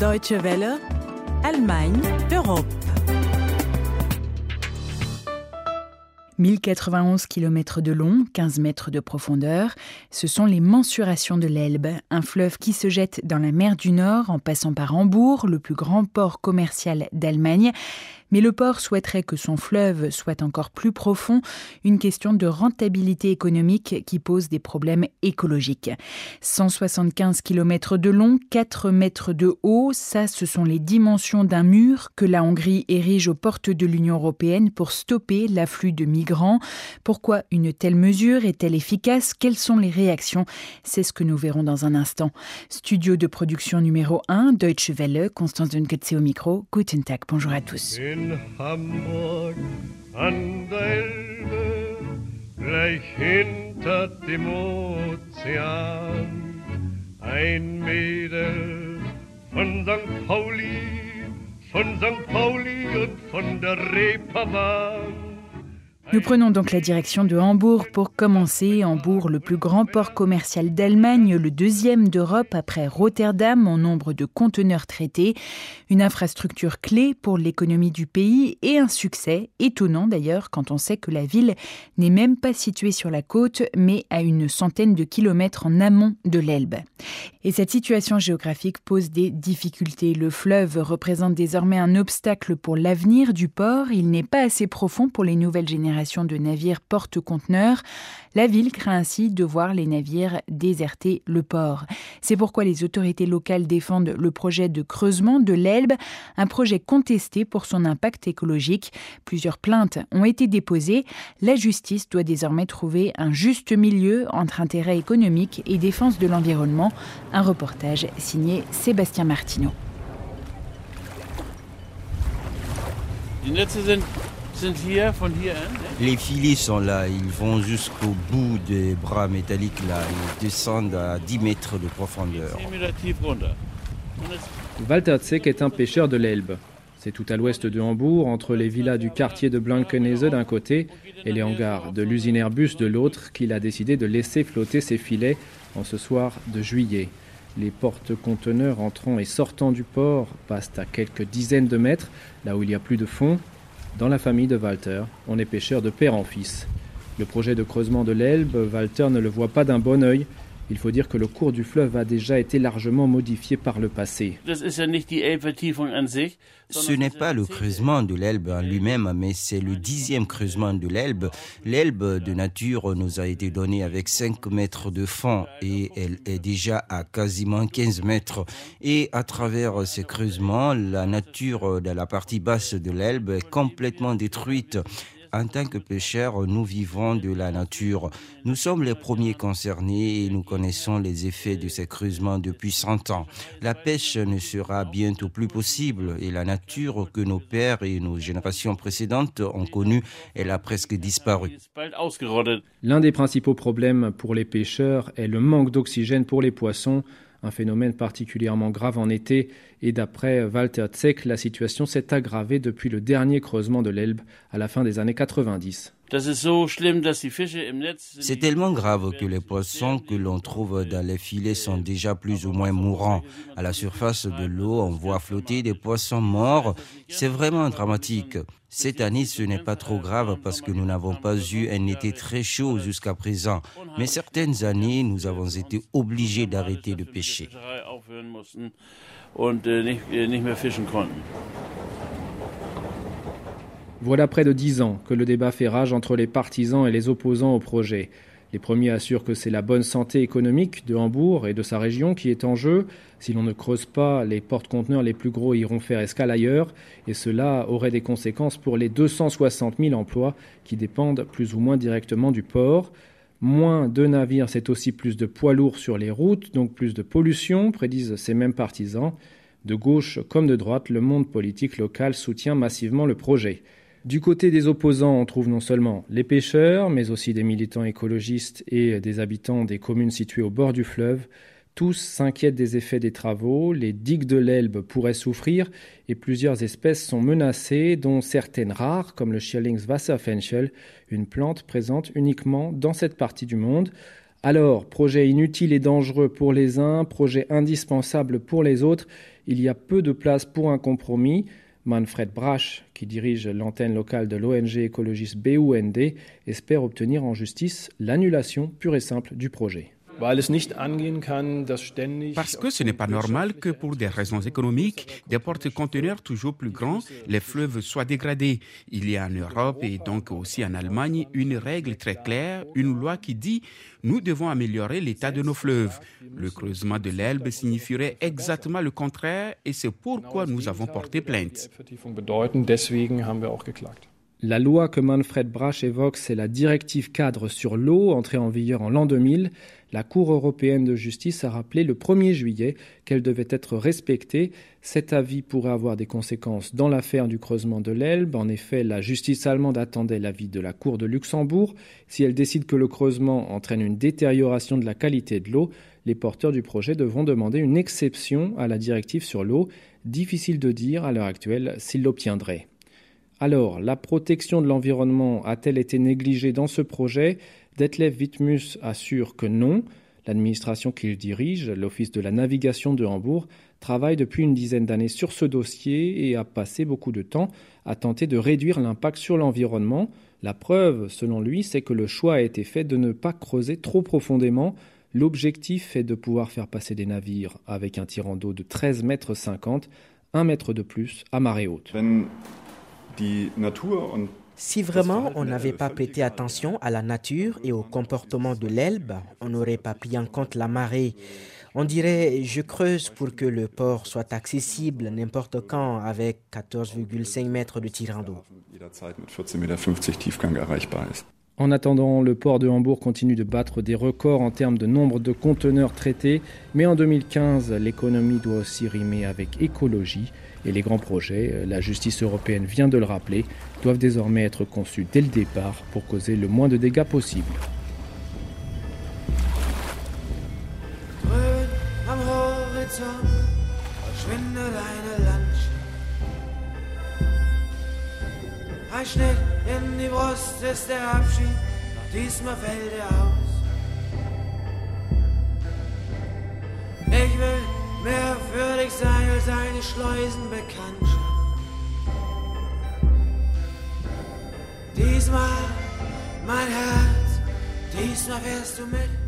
Deutsche Welle, Allemagne, Europe. 1091 km de long, 15 mètres de profondeur, ce sont les mensurations de l'Elbe, un fleuve qui se jette dans la mer du Nord en passant par Hambourg, le plus grand port commercial d'Allemagne. Mais le port souhaiterait que son fleuve soit encore plus profond, une question de rentabilité économique qui pose des problèmes écologiques. 175 km de long, 4 mètres de haut, ça ce sont les dimensions d'un mur que la Hongrie érige aux portes de l'Union européenne pour stopper l'afflux de migrants. Pourquoi une telle mesure est-elle efficace? Quelles sont les réactions? C'est ce que nous verrons dans un instant. Studio de production numéro 1, Deutsche Welle, Constance Dunketze au micro. Guten Tag, bonjour à tous. In Hamburg an der Elbe, gleich hinter dem Ozean. Ein Mädel von St. Pauli, von St. Pauli und von der Reeperbahn. Nous prenons donc la direction de Hambourg pour commencer. Hambourg, le plus grand port commercial d'Allemagne, le deuxième d'Europe après Rotterdam en nombre de conteneurs traités. Une infrastructure clé pour l'économie du pays et un succès, étonnant d'ailleurs quand on sait que la ville n'est même pas située sur la côte, mais à une centaine de kilomètres en amont de l'Elbe. Et cette situation géographique pose des difficultés. Le fleuve représente désormais un obstacle pour l'avenir du port. Il n'est pas assez profond pour les nouvelles générations de navires porte-conteneurs. La ville craint ainsi de voir les navires déserter le port. C'est pourquoi les autorités locales défendent le projet de creusement de l'Elbe, un projet contesté pour son impact écologique. Plusieurs plaintes ont été déposées. La justice doit désormais trouver un juste milieu entre intérêt économique et défense de l'environnement. Un reportage signé Sébastien Martineau. Ne? Les filets sont là, ils vont jusqu'au bout des bras métalliques là, ils descendent à 10 mètres de profondeur. 10 Meter tief runter. Und es Walter Zeck est un pêcheur de l'Elbe. C'est tout à l'ouest de Hambourg, entre les villas du quartier de Blankenese d'un côté et les hangars de l'usine Airbus de l'autre, qu'il a décidé de laisser flotter ses filets en ce soir de juillet. Les porte-conteneurs entrant et sortant du port passent à quelques dizaines de mètres, là où il y a plus de fond. Dans la famille de Walter, on est pêcheur de père en fils. Le projet de creusement de l'Elbe, Walter ne le voit pas d'un bon œil. Il faut dire que le cours du fleuve a déjà été largement modifié par le passé. Ce n'est pas le creusement de l'Elbe en lui-même, mais c'est le dixième creusement de l'Elbe. L'Elbe de nature nous a été donnée avec 5 mètres de fond et elle est déjà à quasiment 15 mètres. Et à travers ces creusements, la nature de la partie basse de l'Elbe est complètement détruite. En tant que pêcheurs, nous vivons de la nature. Nous sommes les premiers concernés et nous connaissons les effets de ces creusements depuis 100 ans. La pêche ne sera bientôt plus possible et la nature que nos pères et nos générations précédentes ont connue, elle a presque disparu. L'un des principaux problèmes pour les pêcheurs est le manque d'oxygène pour les poissons, un phénomène particulièrement grave en été, et d'après Walter Zeck, la situation s'est aggravée depuis le dernier creusement de l'Elbe à la fin des années 90. C'est tellement grave que les poissons que l'on trouve dans les filets sont déjà plus ou moins mourants. À la surface de l'eau, on voit flotter des poissons morts. C'est vraiment dramatique. Cette année, ce n'est pas trop grave parce que nous n'avons pas eu un été très chaud jusqu'à présent. Mais certaines années, nous avons été obligés d'arrêter de pêcher. Voilà près de dix ans que le débat fait rage entre les partisans et les opposants au projet. Les premiers assurent que c'est la bonne santé économique de Hambourg et de sa région qui est en jeu. Si l'on ne creuse pas, les porte-conteneurs les plus gros iront faire escale ailleurs, et cela aurait des conséquences pour les 260 000 emplois qui dépendent plus ou moins directement du port. Moins de navires, c'est aussi plus de poids lourds sur les routes, donc plus de pollution, prédisent ces mêmes partisans. De gauche comme de droite, le monde politique local soutient massivement le projet. Du côté des opposants, on trouve non seulement les pêcheurs, mais aussi des militants écologistes et des habitants des communes situées au bord du fleuve. Tous s'inquiètent des effets des travaux, les digues de l'Elbe pourraient souffrir et plusieurs espèces sont menacées, dont certaines rares, comme le Schierlingswasserfenchel, une plante présente uniquement dans cette partie du monde. Alors, projet inutile et dangereux pour les uns, projet indispensable pour les autres, il y a peu de place pour un compromis. Manfred Brach, qui dirige l'antenne locale de l'ONG écologiste BUND, espère obtenir en justice l'annulation pure et simple du projet. Parce que ce n'est pas normal que pour des raisons économiques, des porte-conteneurs toujours plus grands, les fleuves soient dégradés. Il y a en Europe et donc aussi en Allemagne une règle très claire, une loi qui dit nous devons améliorer l'état de nos fleuves. Le creusement de l'Elbe signifierait exactement le contraire et c'est pourquoi nous avons porté plainte. La loi que Manfred Brach évoque, c'est la directive cadre sur l'eau entrée en vigueur en l'an 2000. La Cour européenne de justice a rappelé le 1er juillet qu'elle devait être respectée. Cet avis pourrait avoir des conséquences dans l'affaire du creusement de l'Elbe. En effet, la justice allemande attendait l'avis de la Cour de Luxembourg. Si elle décide que le creusement entraîne une détérioration de la qualité de l'eau, les porteurs du projet devront demander une exception à la directive sur l'eau. Difficile de dire à l'heure actuelle s'ils l'obtiendraient. Alors, la protection de l'environnement a-t-elle été négligée dans ce projet? Detlef Wittmus assure que non. L'administration qu'il dirige, l'Office de la navigation de Hambourg, travaille depuis une dizaine d'années sur ce dossier et a passé beaucoup de temps à tenter de réduire l'impact sur l'environnement. La preuve, selon lui, c'est que le choix a été fait de ne pas creuser trop profondément. L'objectif est de pouvoir faire passer des navires avec un tirant d'eau de 13 mètres 50, un mètre de plus à marée haute. Si vraiment on n'avait pas prêté attention à la nature et au comportement de l'Elbe, on n'aurait pas pris en compte la marée. On dirait je creuse pour que le port soit accessible n'importe quand avec 14,5 mètres de tirant d'eau. En attendant, le port de Hambourg continue de battre des records en termes de nombre de conteneurs traités, mais en 2015, l'économie doit aussi rimer avec écologie. Et les grands projets, euh, la justice européenne vient de le rappeler, doivent désormais être conçus dès le départ pour causer le moins de dégâts possible. Ein Schnitt in die Brust ist der Abschied, doch diesmal fällt er aus. Ich will mehr für dich sein als eine Schleusenbekanntschaft. Diesmal, mein Herz, diesmal wärst du mit.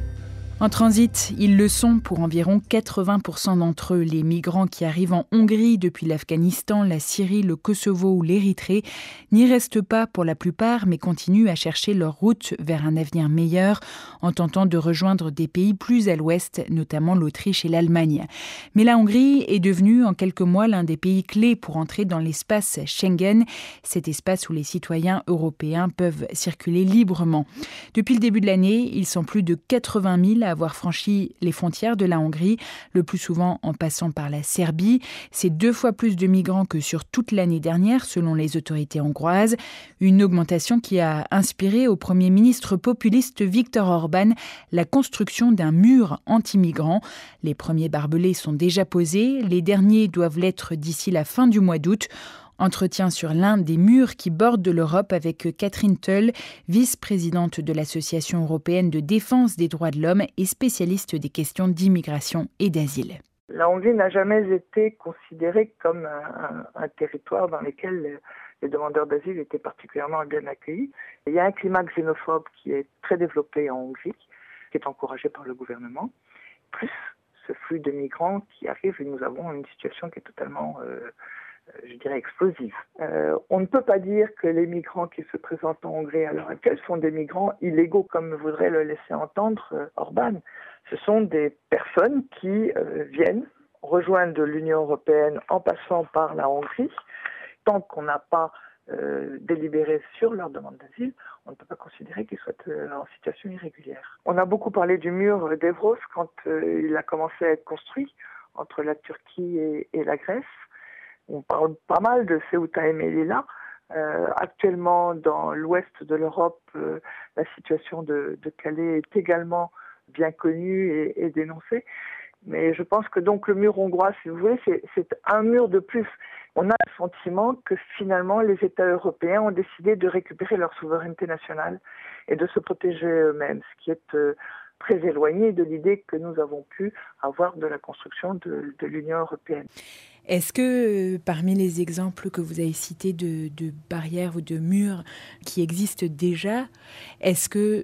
En transit, ils le sont pour environ 80% d'entre eux. Les migrants qui arrivent en Hongrie depuis l'Afghanistan, la Syrie, le Kosovo ou l'Érythrée n'y restent pas pour la plupart, mais continuent à chercher leur route vers un avenir meilleur en tentant de rejoindre des pays plus à l'ouest, notamment l'Autriche et l'Allemagne. Mais la Hongrie est devenue en quelques mois l'un des pays clés pour entrer dans l'espace Schengen, cet espace où les citoyens européens peuvent circuler librement. Depuis le début de l'année, ils sont plus de 80 000 à avoir franchi les frontières de la Hongrie, le plus souvent en passant par la Serbie. C'est deux fois plus de migrants que sur toute l'année dernière, selon les autorités hongroises. Une augmentation qui a inspiré au Premier ministre populiste Viktor Orban la construction d'un mur anti-migrants. Les premiers barbelés sont déjà posés, les derniers doivent l'être d'ici la fin du mois d'août. Entretien sur l'un des murs qui bordent l'Europe avec Catherine Tull, vice-présidente de l'Association européenne de défense des droits de l'homme et spécialiste des questions d'immigration et d'asile. La Hongrie n'a jamais été considérée comme un, territoire dans lequel les demandeurs d'asile étaient particulièrement bien accueillis. Il y a un climat xénophobe qui est très développé en Hongrie, qui est encouragé par le gouvernement, plus ce flux de migrants qui arrive et nous avons une situation qui est totalement euh, je dirais, explosive. Euh, on ne peut pas dire que les migrants qui se présentent en Hongrie à l'heure actuelle sont des migrants illégaux, comme voudrait le laisser entendre euh, Orban. Ce sont des personnes qui viennent rejoindre l'Union européenne en passant par la Hongrie. Tant qu'on n'a pas délibéré sur leur demande d'asile, on ne peut pas considérer qu'ils soient en situation irrégulière. On a beaucoup parlé du mur d'Evros quand il a commencé à être construit entre la Turquie et la Grèce on parle pas mal de Ceuta et Melilla. Actuellement, dans l'ouest de l'Europe, euh, la situation de, Calais est également bien connue et, dénoncée. Mais je pense que donc le mur hongrois, si vous voulez, c'est un mur de plus. On a le sentiment que finalement les États européens ont décidé de récupérer leur souveraineté nationale et de se protéger eux-mêmes, ce qui est euh, très éloigné de l'idée que nous avons pu avoir de la construction de l'Union européenne. Est-ce que euh, parmi les exemples que vous avez cités de, barrières ou de murs qui existent déjà, est-ce que euh,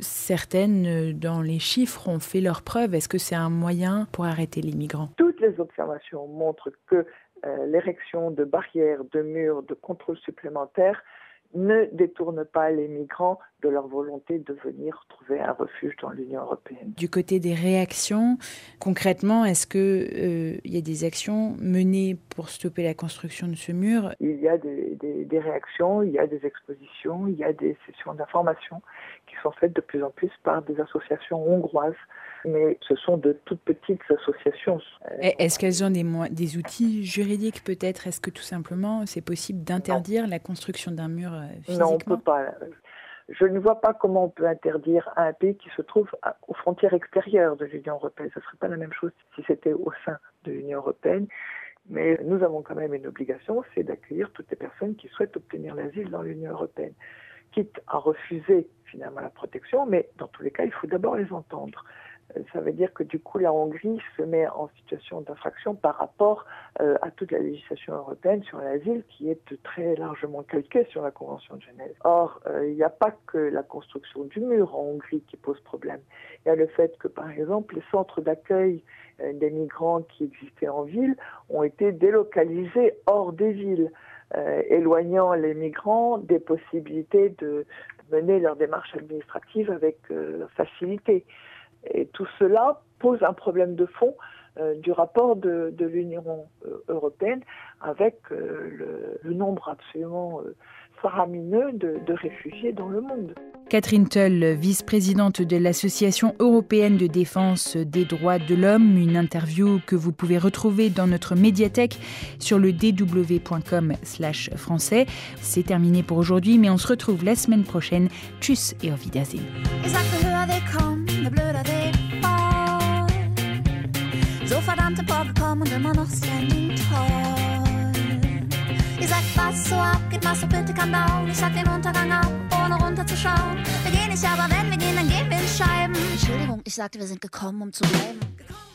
certaines euh, dans les chiffres ont fait leurs preuves Est-ce que c'est un moyen pour arrêter les migrants? Toutes les observations montrent que l'érection de barrières, de murs, de contrôles supplémentaires ne détourne pas les migrants de leur volonté de venir trouver un refuge dans l'Union européenne. Du côté des réactions, concrètement, est-ce qu'il euh, y a des actions menées pour stopper la construction de ce mur? Il y a des, des, des, réactions, il y a des expositions, il y a des sessions d'information qui sont faites de plus en plus par des associations hongroises mais ce sont de toutes petites associations. Est-ce qu'elles ont des, des, outils juridiques peut-être? Est-ce que tout simplement c'est possible d'interdire la construction d'un mur physiquement Non, on ne peut pas. Je ne vois pas comment on peut interdire à un pays qui se trouve aux frontières extérieures de l'Union européenne. Ce ne serait pas la même chose si c'était au sein de l'Union européenne. Mais nous avons quand même une obligation, c'est d'accueillir toutes les personnes qui souhaitent obtenir l'asile dans l'Union européenne, quitte à refuser finalement la protection, mais dans tous les cas, il faut d'abord les entendre ça veut dire que du coup la Hongrie se met en situation d'infraction par rapport euh, à toute la législation européenne sur l'asile qui est très largement calquée sur la Convention de Genève. Or, euh, il n'y a pas que la construction du mur en Hongrie qui pose problème. Il y a le fait que par exemple les centres d'accueil euh, des migrants qui existaient en ville ont été délocalisés hors des villes. Éloignant les migrants des possibilités de mener leurs démarches administratives avec facilité. Et tout cela pose un problème de fond euh, du rapport de, de l'Union européenne avec euh, le, le, nombre absolument euh, faramineux de, de réfugiés dans le monde. Catherine Tull, vice-présidente de l'Association européenne de défense des droits de l'homme, une interview que vous pouvez retrouver dans notre médiathèque sur le dw.com/français. C'est terminé pour aujourd'hui, mais on se retrouve la semaine prochaine. Tchuss et auf Wiedersehen. Und immer noch standing tall. Ihr sagt, was so abgeht, was so bitte kann down. Ich sag den Untergang ab, ohne runterzuschauen. Wir gehen nicht, aber wenn wir gehen, dann gehen wir in Scheiben. Entschuldigung, ich sagte, wir sind gekommen, um zu bleiben. Gekommen.